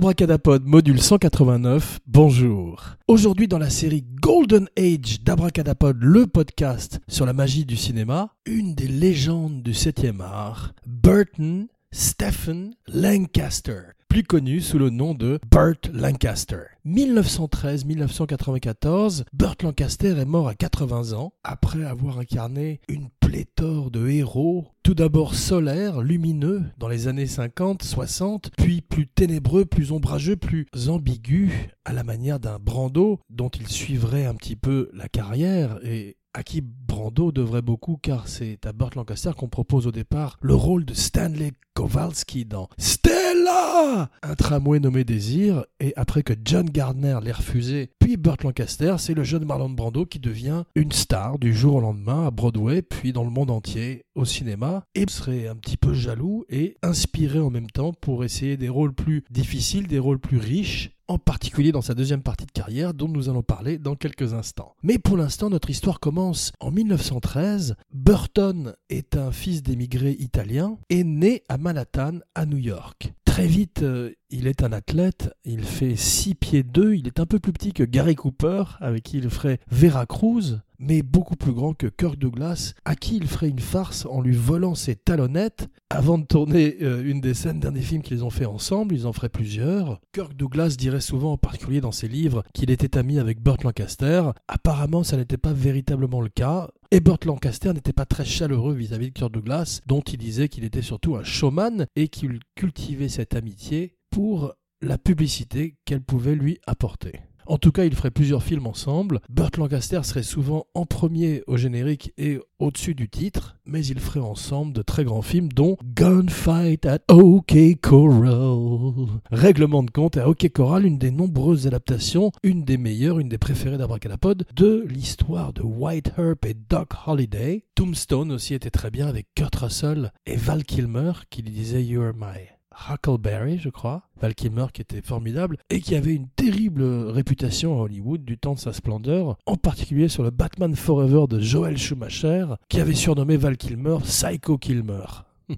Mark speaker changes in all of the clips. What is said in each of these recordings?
Speaker 1: Abracadapod module 189, bonjour. Aujourd'hui dans la série Golden Age d'Abracadapod, le podcast sur la magie du cinéma, une des légendes du 7e art, Burton Stephen Lancaster, plus connu sous le nom de Burt Lancaster. 1913-1994, Burt Lancaster est mort à 80 ans après avoir incarné une pléthore de héros, tout d'abord solaires, lumineux dans les années 50-60, puis plus ténébreux, plus ombrageux, plus ambigus, à la manière d'un Brando dont il suivrait un petit peu la carrière et à qui Brando devrait beaucoup car c'est à Burt Lancaster qu'on propose au départ le rôle de Stanley Kowalski dans Un tramway nommé Désir et après que John Gardner l'ait refusé, puis Burt Lancaster, c'est le jeune Marlon Brando qui devient une star du jour au lendemain à Broadway puis dans le monde entier au cinéma et serait un petit peu jaloux et inspiré en même temps pour essayer des rôles plus difficiles, des rôles plus riches en particulier dans sa deuxième partie de carrière dont nous allons parler dans quelques instants. Mais pour l'instant, notre histoire commence en 1913. Burton est un fils d'émigrés italiens et né à Manhattan, à New York. Très vite, euh, il est un athlète, il fait 6 pieds 2, il est un peu plus petit que Gary Cooper, avec qui il ferait Vera Cruz, mais beaucoup plus grand que Kirk Douglas, à qui il ferait une farce en lui volant ses talonnettes avant de tourner euh, une des scènes d'un des films qu'ils ont fait ensemble. Ils en feraient plusieurs. Kirk Douglas dirait souvent, en particulier dans ses livres, qu'il était ami avec Burt Lancaster. Apparemment, ça n'était pas véritablement le cas. Et Burt Lancaster n'était pas très chaleureux vis-à-vis de Kirk Douglas, dont il disait qu'il était surtout un showman et qu'il cultivait cette amitié pour la publicité qu'elle pouvait lui apporter. En tout cas, ils feraient plusieurs films ensemble. Burt Lancaster serait souvent en premier au générique et au-dessus du titre, mais ils feraient ensemble de très grands films dont Gunfight at OK Corral. Règlement de compte à OK Corral, une des nombreuses adaptations, une des meilleures, une des préférées d'Abracadapod, de l'histoire de White Herb et Doc Holliday. Tombstone aussi était très bien avec Kurt Russell et Val Kilmer qui lui disait You're my Huckleberry, je crois, Val Kilmer qui était formidable et qui avait une terrible réputation à Hollywood du temps de sa splendeur, en particulier sur le Batman Forever de Joel Schumacher, qui avait surnommé Val Kilmer Psycho Kilmer.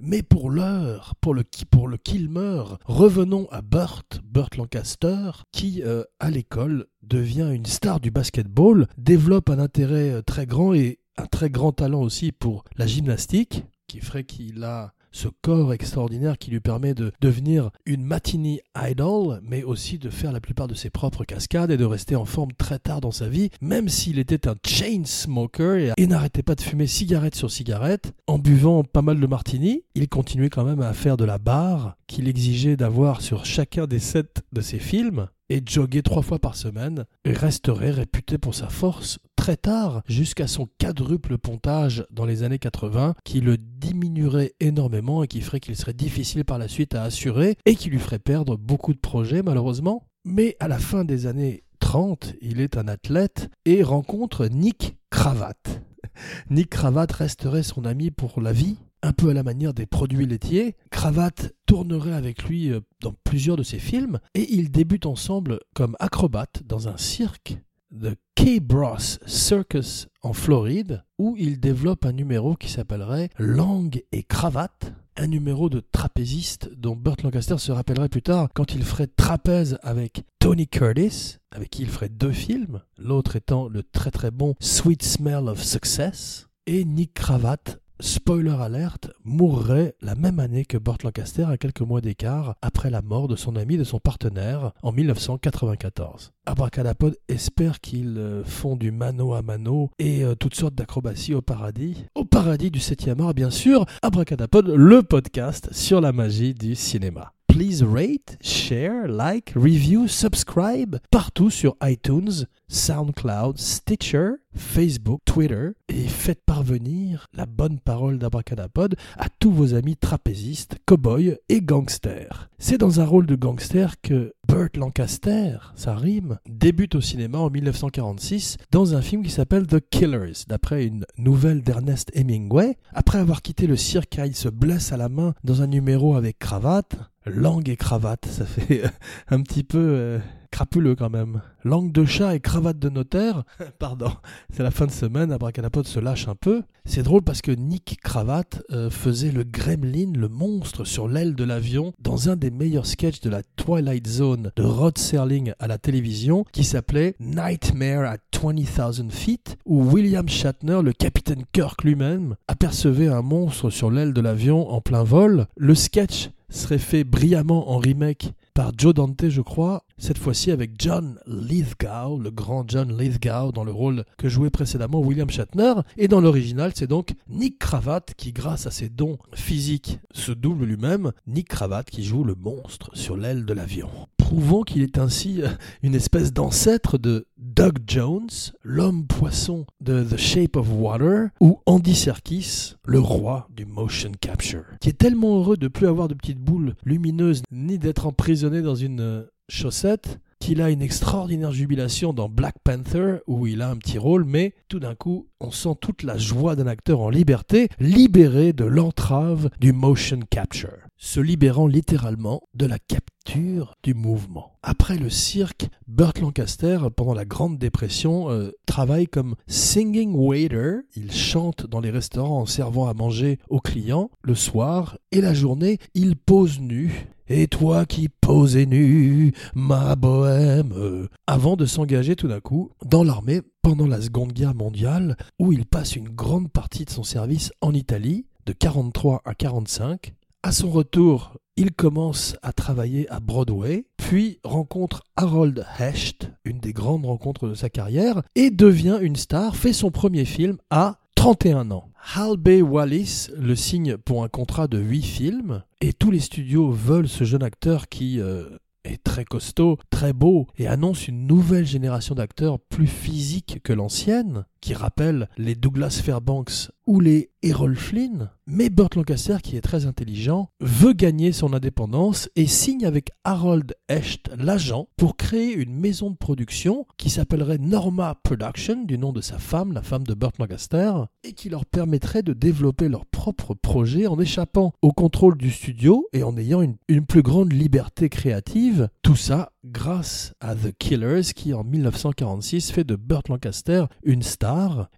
Speaker 1: Mais pour l'heure, pour le, pour le Kilmer, revenons à Burt, Burt Lancaster, qui, euh, à l'école, devient une star du basketball, développe un intérêt euh, très grand et un très grand talent aussi pour la gymnastique, qui ferait qu'il a ce corps extraordinaire qui lui permet de devenir une matinee idol, mais aussi de faire la plupart de ses propres cascades et de rester en forme très tard dans sa vie, même s'il était un chain smoker et, n'arrêtait pas de fumer cigarette sur cigarette, en buvant pas mal de martini, il continuait quand même à faire de la barre qu'il exigeait d'avoir sur chacun des sept de ses films et jogger trois fois par semaine, et resterait réputé pour sa force très tard, jusqu'à son quadruple pontage dans les années 80, qui le diminuerait énormément et qui ferait qu'il serait difficile par la suite à assurer, et qui lui ferait perdre beaucoup de projets malheureusement. Mais à la fin des années 30, il est un athlète et rencontre Nick Cravate. Nick Cravate resterait son ami pour la vie, un peu à la manière des produits laitiers. Cravate tournerait avec lui euh, dans plusieurs de ses films et ils débutent ensemble comme acrobates dans un cirque de K-Bros Circus en Floride où il développe un numéro qui s'appellerait Langue et cravate, un numéro de trapéziste dont Burt Lancaster se rappellerait plus tard quand il ferait trapèze avec Tony Curtis, avec qui il ferait deux films, l'autre étant le très très bon Sweet Smell of Success, et Nick Cravate spoiler alerte, mourrait la même année que Burt Lancaster à quelques mois d'écart après la mort de son ami de son partenaire en 1994. Abracadapod espère qu'ils euh, font du mano à mano et euh, toutes sortes d'acrobaties au paradis. Au paradis du 7e art, bien sûr, Abracadapod, le podcast sur la magie du cinéma please rate, share, like, review, subscribe partout sur iTunes, SoundCloud, Stitcher, Facebook, Twitter et faites parvenir la bonne parole d'Abracadapod à tous vos amis trapézistes, cowboys et gangsters. C'est dans un rôle de gangster que Burt Lancaster, ça rime, débute au cinéma en 1946 dans un film qui s'appelle The Killers, d'après une nouvelle d'Ernest Hemingway. Après avoir quitté le cirque, il se blesse à la main dans un numéro avec cravate langue et cravate. Ça fait un petit peu euh, crapuleux quand même. Langue de chat et cravate de notaire. Pardon, c'est la fin de semaine, Abracadapod se lâche un peu. C'est drôle parce que Nick Cravate euh, faisait le gremlin, le monstre sur l'aile de l'avion, dans un des meilleurs sketchs de la Twilight Zone de Rod Serling à la télévision, qui s'appelait Nightmare at 20,000 Feet, où William Shatner, le capitaine Kirk lui-même, apercevait un monstre sur l'aile de l'avion en plein vol. Le sketch serait fait brillamment en remake par Joe Dante, je crois, cette fois-ci avec John Lithgow, le grand John Lithgow, dans le rôle que jouait précédemment William Shatner. Et dans l'original, c'est donc Nick Cravate qui, grâce à ses dons physiques, se double lui-même. Nick Cravate qui joue le monstre sur l'aile de l'avion. Prouvant qu'il est ainsi euh, une espèce d'ancêtre de Doug Jones, l'homme poisson de The Shape of Water, ou Andy Serkis, le roi du motion capture, qui est tellement heureux de plus avoir de petites boules lumineuses ni d'être emprisonné dans une euh, chaussette qu'il a une extraordinaire jubilation dans Black Panther, où il a un petit rôle, mais tout d'un coup, on sent toute la joie d'un acteur en liberté, libéré de l'entrave du motion capture, se libérant littéralement de la capture du mouvement. Après le cirque, Burt Lancaster, pendant la Grande Dépression, euh, travaille comme singing waiter. Il chante dans les restaurants en servant à manger aux clients. Le soir et la journée, il pose nu et toi qui posais nu, ma bohème, avant de s'engager tout d'un coup dans l'armée pendant la Seconde Guerre mondiale, où il passe une grande partie de son service en Italie, de 43 à 45. À son retour, il commence à travailler à Broadway, puis rencontre Harold Hecht, une des grandes rencontres de sa carrière, et devient une star, fait son premier film à 31 ans. Hal Bay Wallis le signe pour un contrat de 8 films, et tous les studios veulent ce jeune acteur qui euh, est très costaud, très beau, et annonce une nouvelle génération d'acteurs plus physiques que l'ancienne, qui rappelle les Douglas Fairbanks ou les Errol Flynn. Mais Burt Lancaster, qui est très intelligent, veut gagner son indépendance et signe avec Harold Hecht, l'agent, pour créer une maison de production qui s'appellerait Norma Production, du nom de sa femme, la femme de Burt Lancaster, et qui leur permettrait de développer leur propre projet en échappant au contrôle du studio et en ayant une, une plus grande liberté créative. Tout ça grâce à The Killers qui en 1946 fait de Burt Lancaster une star,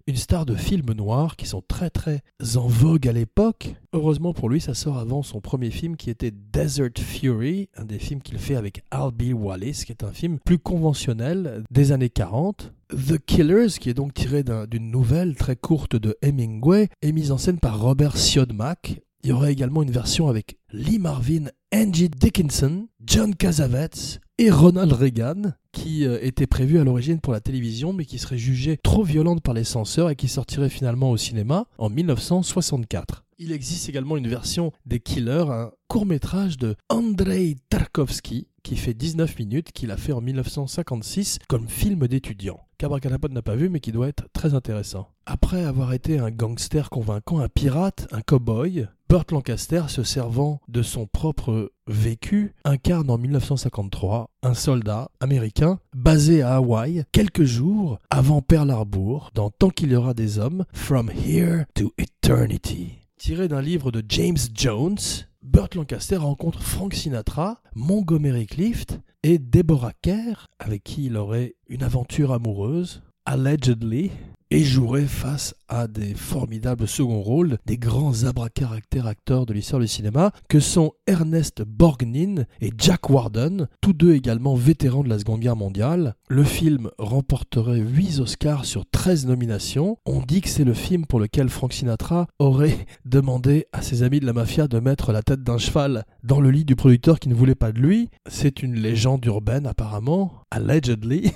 Speaker 1: une star de films noirs qui sont très très en vogue à l'époque. Heureusement pour lui, ça sort avant son premier film qui était Desert Fury, un des films qu'il fait avec Albie Wallis, qui est un film plus conventionnel des années 40. The Killers, qui est donc tiré d'une nouvelle très courte de Hemingway, est mise en scène par Robert Siodmak. Il y aurait également une version avec Lee Marvin, Angie Dickinson, John Cassavetes et Ronald Reagan, qui euh, était prévu à l'origine pour la télévision, mais qui serait jugée trop violente par les censeurs et qui sortirait finalement au cinéma en 1964. Il existe également une version des Killers, un court métrage de Andrei Tarkovsky, qui fait 19 minutes, qu'il a fait en 1956 comme film d'étudiant. Cabracanapod n'a pas vu, mais qui doit être très intéressant. Après avoir été un gangster convaincant, un pirate, un cow-boy, Burt Lancaster, se servant de son propre vécu, incarne en 1953 un soldat américain basé à Hawaï quelques jours avant Pearl Harbor dans Tant qu'il y aura des hommes, From Here to Eternity. Tiré d'un livre de James Jones, Burt Lancaster rencontre Frank Sinatra, Montgomery Clift et Deborah Kerr, avec qui il aurait une aventure amoureuse, allegedly, et jouerait face à des formidables seconds rôles, des grands abracaractères acteurs de l'histoire du cinéma, que sont Ernest Borgnine et Jack Warden, tous deux également vétérans de la Seconde Guerre mondiale. Le film remporterait 8 Oscars sur 13 nominations. On dit que c'est le film pour lequel Frank Sinatra aurait demandé à ses amis de la mafia de mettre la tête d'un cheval dans le lit du producteur qui ne voulait pas de lui. C'est une légende urbaine apparemment, allegedly.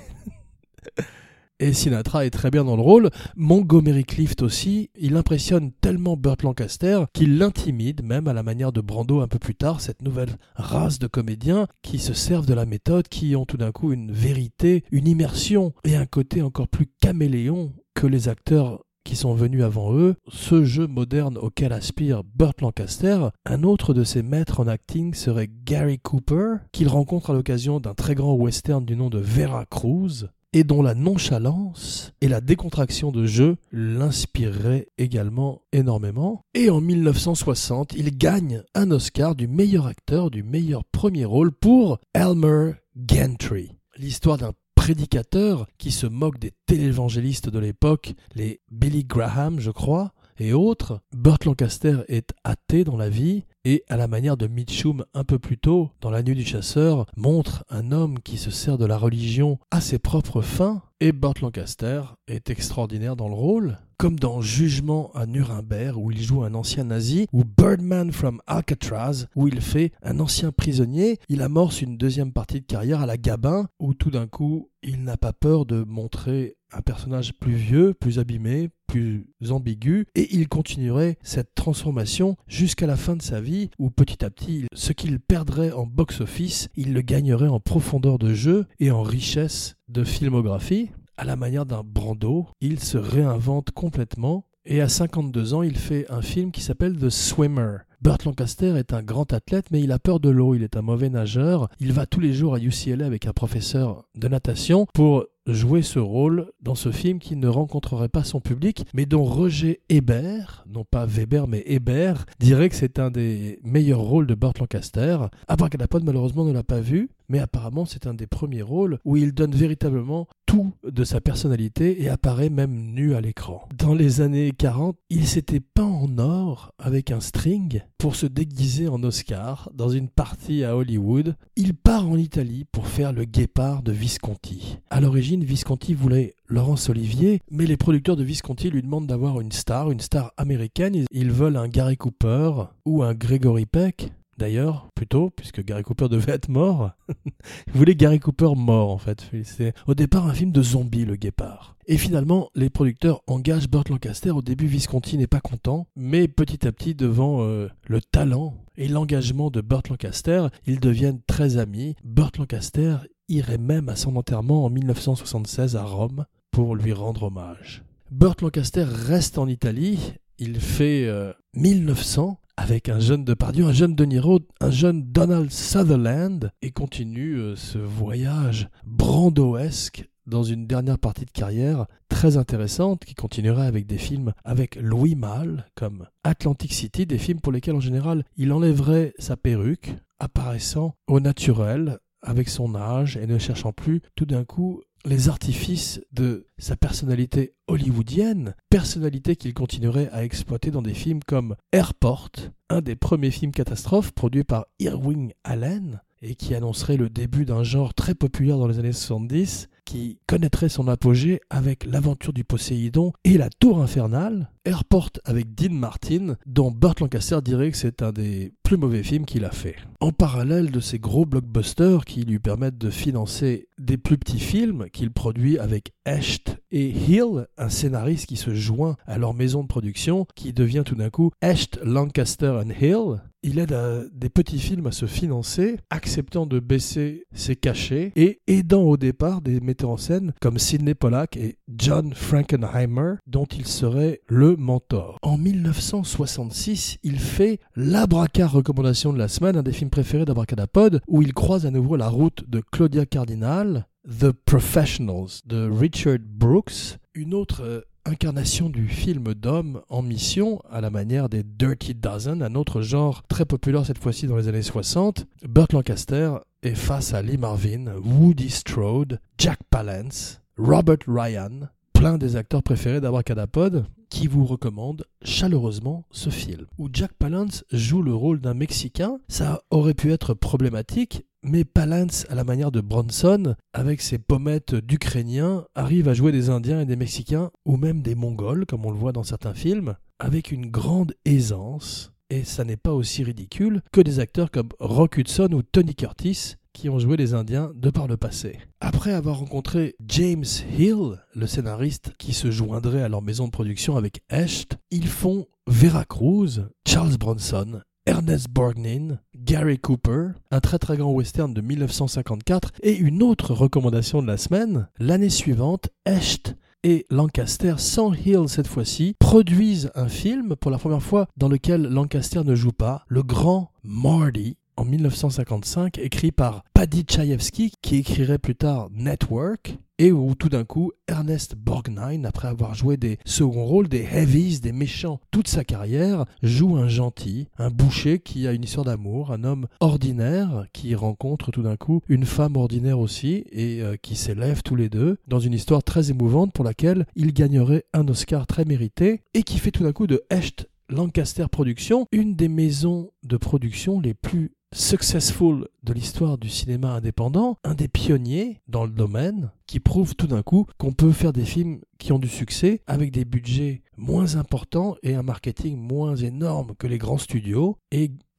Speaker 1: Et Sinatra est très bien dans le rôle. Montgomery Clift aussi, il impressionne tellement Burt Lancaster qu'il l'intimide, même à la manière de Brando un peu plus tard, cette nouvelle race de comédiens qui se servent de la méthode, qui ont tout d'un coup une vérité, une immersion et un côté encore plus caméléon que les acteurs qui sont venus avant eux, ce jeu moderne auquel aspire Burt Lancaster, un autre de ses maîtres en acting serait Gary Cooper, qu'il rencontre à l'occasion d'un très grand western du nom de Vera Cruz, et dont la nonchalance et la décontraction de jeu l'inspireraient également énormément. Et en 1960, il gagne un Oscar du meilleur acteur du meilleur premier rôle pour Elmer Gantry. l'histoire d'un prédicateur qui se moque des télévangélistes de l'époque, les Billy Graham, je crois, et autres. Burt Lancaster est athée dans la vie et, à la manière de Mitchum un peu plus tôt, dans La Nuit du Chasseur, montre un homme qui se sert de la religion à ses propres fins. Et Burt Lancaster est extraordinaire dans le rôle, comme dans Jugement à Nuremberg, où il joue un ancien nazi, ou Birdman from Alcatraz, où il fait un ancien prisonnier. Il amorce une deuxième partie de carrière à la Gabin, où tout d'un coup, il n'a pas peur de montrer un personnage plus vieux, plus abîmé, plus ambigu, et il continuerait cette transformation jusqu'à la fin de sa vie, où petit à petit, ce qu'il perdrait en box-office, il le gagnerait en profondeur de jeu et en richesse de filmographie. À la manière d'un Brando, il se réinvente complètement, et à 52 ans, il fait un film qui s'appelle The Swimmer. Burt Lancaster est un grand athlète, mais il a peur de l'eau, il est un mauvais nageur. Il va tous les jours à UCLA avec un professeur de natation pour jouer ce rôle dans ce film qui ne rencontrerait pas son public, mais dont Roger Hébert, non pas Weber mais Hébert, dirait que c'est un des meilleurs rôles de Burt Lancaster. Abracadapod malheureusement ne l'a pas vu, mais apparemment c'est un des premiers rôles où il donne véritablement tout de sa personnalité et apparaît même nu à l'écran. Dans les années 40, il s'était peint en or avec un string pour se déguiser en Oscar dans une partie à Hollywood. Il part en Italie pour faire le guépard de Visconti. À l'origine, Visconti voulait Laurence Olivier, mais les producteurs de Visconti lui demandent d'avoir une star, une star américaine. Ils veulent un Gary Cooper ou un Gregory Peck. D'ailleurs, plutôt, puisque Gary Cooper devait être mort. Ils voulaient Gary Cooper mort, en fait. C'est au départ un film de zombies, le guépard. Et finalement, les producteurs engagent Burt Lancaster. Au début, Visconti n'est pas content, mais petit à petit, devant euh, le talent et l'engagement de Burt Lancaster, ils deviennent très amis. Burt Lancaster irait même à son enterrement en 1976 à Rome pour lui rendre hommage. Burt Lancaster reste en Italie. Il fait 1900 euh, avec un jeune Depardieu, un jeune De Niro, un jeune Donald Sutherland, et continue euh, ce voyage brandoesque dans une dernière partie de carrière très intéressante qui continuera avec des films avec Louis Malle comme Atlantic City, des films pour lesquels en général il enlèverait sa perruque, apparaissant au naturel avec son âge et ne cherchant plus tout d'un coup les artifices de sa personnalité hollywoodienne, personnalité qu'il continuerait à exploiter dans des films comme Airport, un des premiers films catastrophes produits par Irving Allen et qui annoncerait le début d'un genre très populaire dans les années 70 qui connaîtrait son apogée avec l'aventure du Poséidon et la tour infernale, Airport avec Dean Martin, dont Burt Lancaster dirait que c'est un des plus mauvais films qu'il a fait. En parallèle de ces gros blockbusters qui lui permettent de financer des plus petits films qu'il produit avec Esht et Hill, un scénariste qui se joint à leur maison de production, qui devient tout d'un coup Esht, Lancaster and Hill, il aide à des petits films à se financer, acceptant de baisser ses cachets et aidant au départ des metteurs en scène comme Sidney Pollack et John Frankenheimer, dont il serait le mentor. En 1966, il fait l'Abraca recommandation de la semaine, un des films préférés d'Abracadapod, où il croise à nouveau la route de Claudia Cardinal, The Professionals de Richard Brooks, une autre euh, incarnation du film d'homme en mission, à la manière des Dirty Dozen, un autre genre très populaire cette fois-ci dans les années 60. Burt Lancaster est face à Lee Marvin, Woody Strode, Jack Palance, Robert Ryan, plein des acteurs préférés d'Abracadapod, qui vous recommandent chaleureusement ce film. Où Jack Palance joue le rôle d'un Mexicain, ça aurait pu être problématique, mais Palance, à la manière de Bronson, avec ses pommettes d'Ukrainiens, arrive à jouer des Indiens et des Mexicains, ou même des Mongols, comme on le voit dans certains films, avec une grande aisance. Et ça n'est pas aussi ridicule que des acteurs comme Rock Hudson ou Tony Curtis, qui ont joué les Indiens de par le passé. Après avoir rencontré James Hill, le scénariste qui se joindrait à leur maison de production avec Esht, ils font Vera Cruz, Charles Bronson Ernest Borgnine, Gary Cooper, un très très grand western de 1954 et une autre recommandation de la semaine, l'année suivante, Esht et Lancaster, sans Hill cette fois-ci, produisent un film pour la première fois dans lequel Lancaster ne joue pas, Le Grand Marty, en 1955, écrit par Paddy Chayefsky, qui écrirait plus tard Network, et où tout d'un coup Ernest Borgnine, après avoir joué des seconds rôles, des heavies, des méchants toute sa carrière, joue un gentil, un boucher qui a une histoire d'amour, un homme ordinaire qui rencontre tout d'un coup une femme ordinaire aussi et euh, qui s'élèvent tous les deux dans une histoire très émouvante pour laquelle il gagnerait un Oscar très mérité et qui fait tout d'un coup de Hecht Lancaster Productions, une des maisons de production les plus successful de l'histoire du cinéma indépendant, un des pionniers dans le domaine, qui prouve tout d'un coup qu'on peut faire des films qui ont du succès avec des budgets moins importants et un marketing moins énorme que les grands studios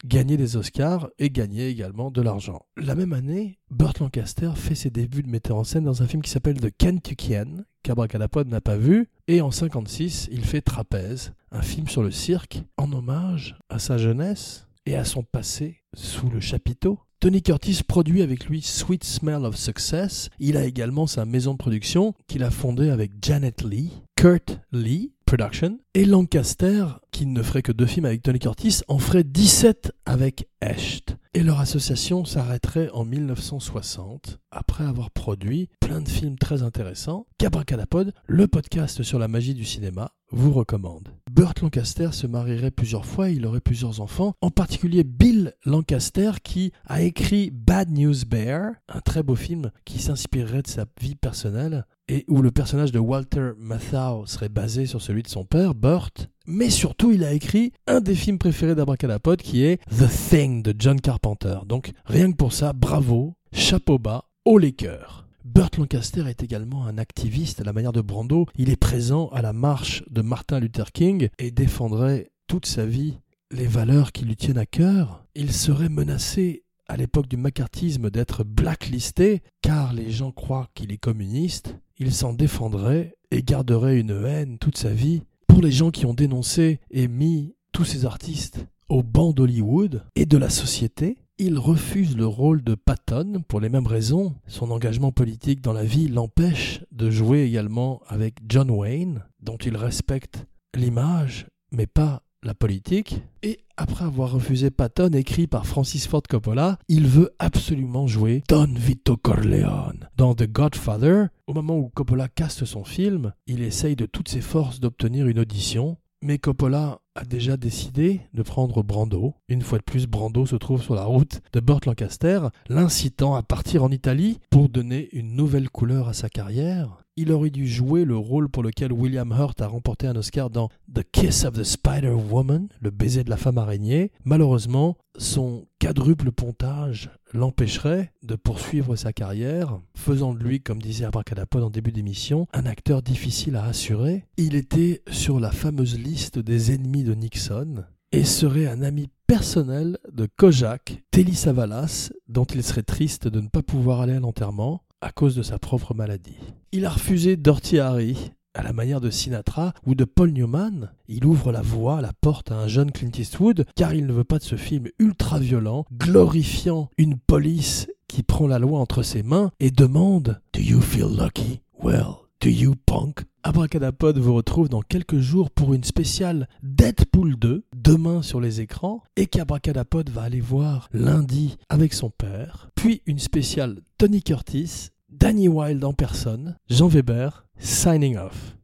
Speaker 1: gagner des Oscars et gagner également de l'argent. La même année, Burt Lancaster fait ses débuts de metteur en scène dans un film qui s'appelle The Kentuckian, qu'Abracadapod n'a pas vu, et en 56, il fait Trapèze, un film sur le cirque en hommage à sa jeunesse et à son passé sous le chapiteau. Tony Curtis produit avec lui Sweet Smell of Success. Il a également sa maison de production qu'il a fondée avec Janet Lee, Kurt Lee Production, et Lancaster, qui ne ferait que deux films avec Tony Curtis, en ferait 17 avec Hecht. Et leur association s'arrêterait en 1960, après avoir produit plein de films très intéressants qu'Abracadapod, le podcast sur la magie du cinéma, vous recommande. Burt Lancaster se marierait plusieurs fois, il aurait plusieurs enfants, en particulier Bill Lancaster qui a écrit Bad News Bear, un très beau film qui s'inspirerait de sa vie personnelle et où le personnage de Walter Matthau serait basé sur celui de son père, Burt. Mais surtout, il a écrit un des films préférés d'Abracadapod qui est The Thing de John Carpenter. Donc rien que pour ça, bravo, chapeau bas, haut les cœurs. Burt Lancaster est également un activiste à la manière de Brando. Il est présent à la marche de Martin Luther King et défendrait toute sa vie les valeurs qui lui tiennent à cœur. Il serait menacé à l'époque du macartisme d'être blacklisté car les gens croient qu'il est communiste. Il s'en défendrait et garderait une haine toute sa vie pour les gens qui ont dénoncé et mis tous ces artistes au banc d'Hollywood et de la société il refuse le rôle de Patton pour les mêmes raisons. Son engagement politique dans la vie l'empêche de jouer également avec John Wayne, dont il respecte l'image, mais pas la politique. Et après avoir refusé Patton, écrit par Francis Ford Coppola, il veut absolument jouer Don Vito Corleone. Dans The Godfather, au moment où Coppola caste son film, il essaye de toutes ses forces d'obtenir une audition, mais Coppola a déjà décidé de prendre Brando. Une fois de plus, Brando se trouve sur la route de Burt Lancaster, l'incitant à partir en Italie pour donner une nouvelle couleur à sa carrière. Il aurait dû jouer le rôle pour lequel William Hurt a remporté un Oscar dans The Kiss of the Spider Woman, le baiser de la femme araignée. Malheureusement, son quadruple pontage l'empêcherait de poursuivre sa carrière, faisant de lui, comme disait Abracadapod en début d'émission, un acteur difficile à assurer. Il était sur la fameuse liste des ennemis de Nixon et serait un ami personnel de Kojak, Telly Savalas, dont il serait triste de ne pas pouvoir aller à l'enterrement à cause de sa propre maladie. Il a refusé Dirty Harry, à la manière de Sinatra ou de Paul Newman, il ouvre la voie, la porte à un jeune Clint Eastwood, car il ne veut pas de ce film ultra violent, glorifiant une police qui prend la loi entre ses mains et demande Do you feel lucky? Well, do you punk? Abracadapod vous retrouve dans quelques jours pour une spéciale Deadpool 2, demain sur les écrans, et qu'Abracadapod va aller voir lundi avec son père, puis une spéciale Tony Curtis, Danny Wilde en personne, Jean Weber, signing off.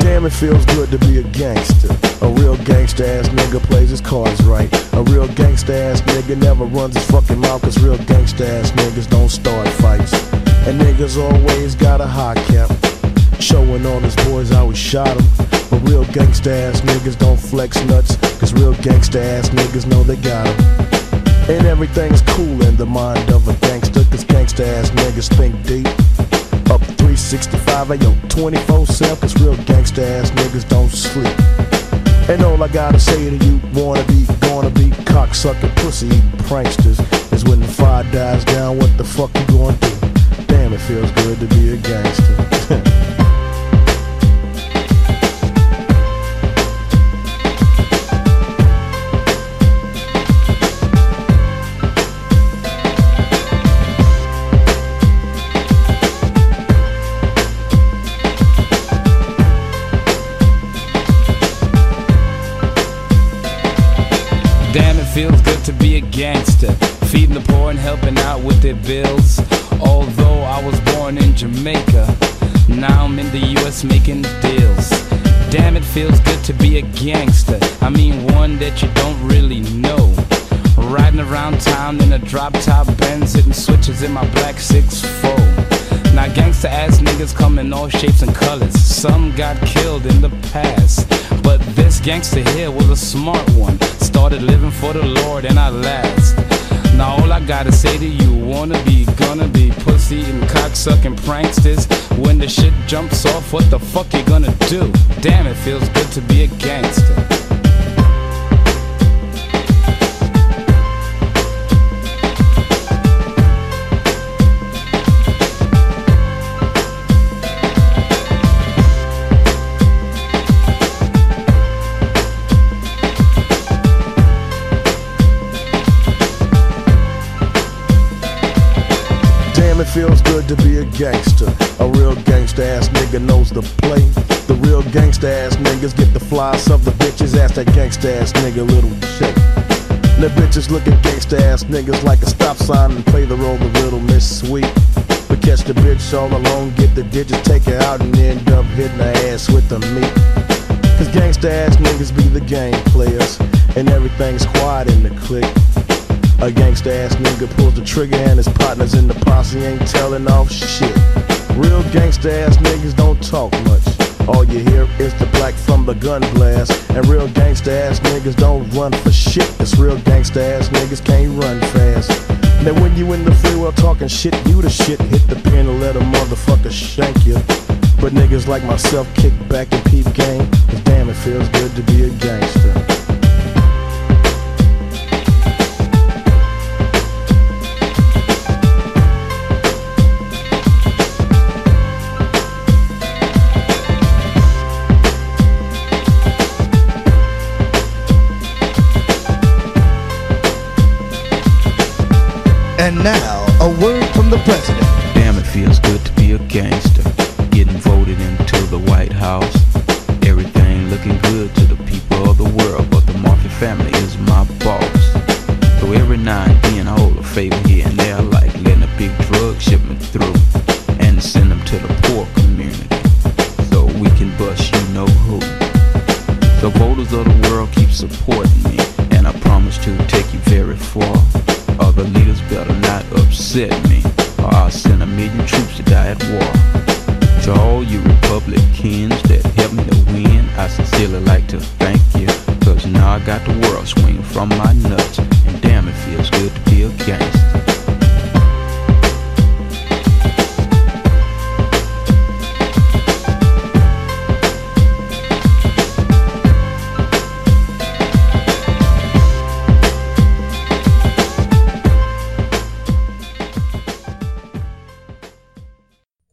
Speaker 2: Damn, it feels good to be a gangster. A real gangster ass nigga plays his cards right. Real gangster ass nigga never runs his fucking mouth, cause real gangsta ass niggas don't start fights. And niggas always got a hot cap. Showing all his boys how he shot him. But real gangsta ass niggas don't flex nuts. Cause real gangsta ass niggas know they got him. And everything's cool in the mind of a gangster. Cause gangsta ass niggas think deep. Up 365, ayo, 24 7. Cause real gangsta ass niggas don't sleep. And all I gotta say to you, wanna be, gonna be, cocksucking, pussy pranksters, is when the fire dies down, what the fuck you gonna do? Damn, it feels good to be a gangster,
Speaker 3: with their bills. Although I was born in Jamaica, now I'm in the US making deals. Damn, it feels good to be a gangster. I mean, one that you don't really know. Riding around town in a drop top Benz, hitting switches in my black 6'4. Now, gangster ass niggas come in all shapes and colors. Some got killed in the past. But this gangster here was a smart one. Started living for the Lord and I last. Now all I gotta say to you, wanna be, gonna be pussy and cocksucking pranksters. When the shit jumps off, what the fuck you gonna do? Damn, it feels good to be a gangster.
Speaker 2: Feels good to be a gangster. A real gangster ass nigga knows the play. The real gangster ass niggas get the flies of the bitches. Ask that gangster ass nigga little shake. The bitches look at gangsta ass niggas like a stop sign and play the role of little Miss Sweet. But catch the bitch all alone, get the digits, take her out, and end up hitting her ass with the meat. Cause gangsta ass niggas be the game players, and everything's quiet in the clique. A gangsta ass nigga pulls the trigger and his partners in the posse ain't telling off shit. Real gangsta ass niggas don't talk much. All you hear is the black from the gun blast. And real gangsta ass niggas don't run for shit. Cause real gangsta ass niggas can't run fast. Now when you in the free world talking shit, you the shit. Hit the pin and let a motherfucker shank you. But niggas like myself kick back and peep game. Cause damn, it feels good to be a gangster.
Speaker 4: A word from the president.
Speaker 5: Damn, it feels good to be a gangster. Getting voted into the White House. Everything looking good to the people of the world, but the Murphy family is my boss. So every now and then I hold a favor here and there, like letting a big drug shipment through and send them to the poor community. So we can bust you know who. The voters of the world keep supporting me, upset me, or I'll send a million troops to die at war. To all you Republicans that helped me to win, I sincerely like to thank you. Cause now I got the world swinging from my